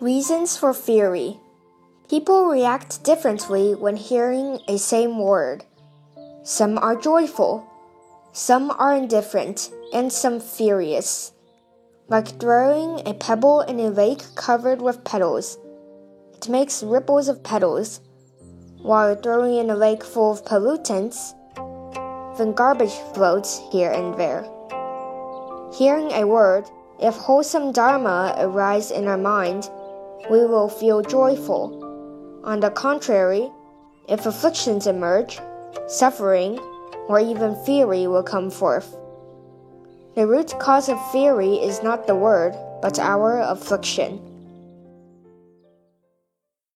Reasons for fury. People react differently when hearing a same word. Some are joyful, some are indifferent, and some furious. Like throwing a pebble in a lake covered with petals. It makes ripples of petals, while throwing in a lake full of pollutants, then garbage floats here and there. Hearing a word, if wholesome dharma arise in our mind, we will feel joyful. On the contrary, if afflictions emerge, suffering, or even fury will come forth. The root cause of fury is not the word, but our affliction.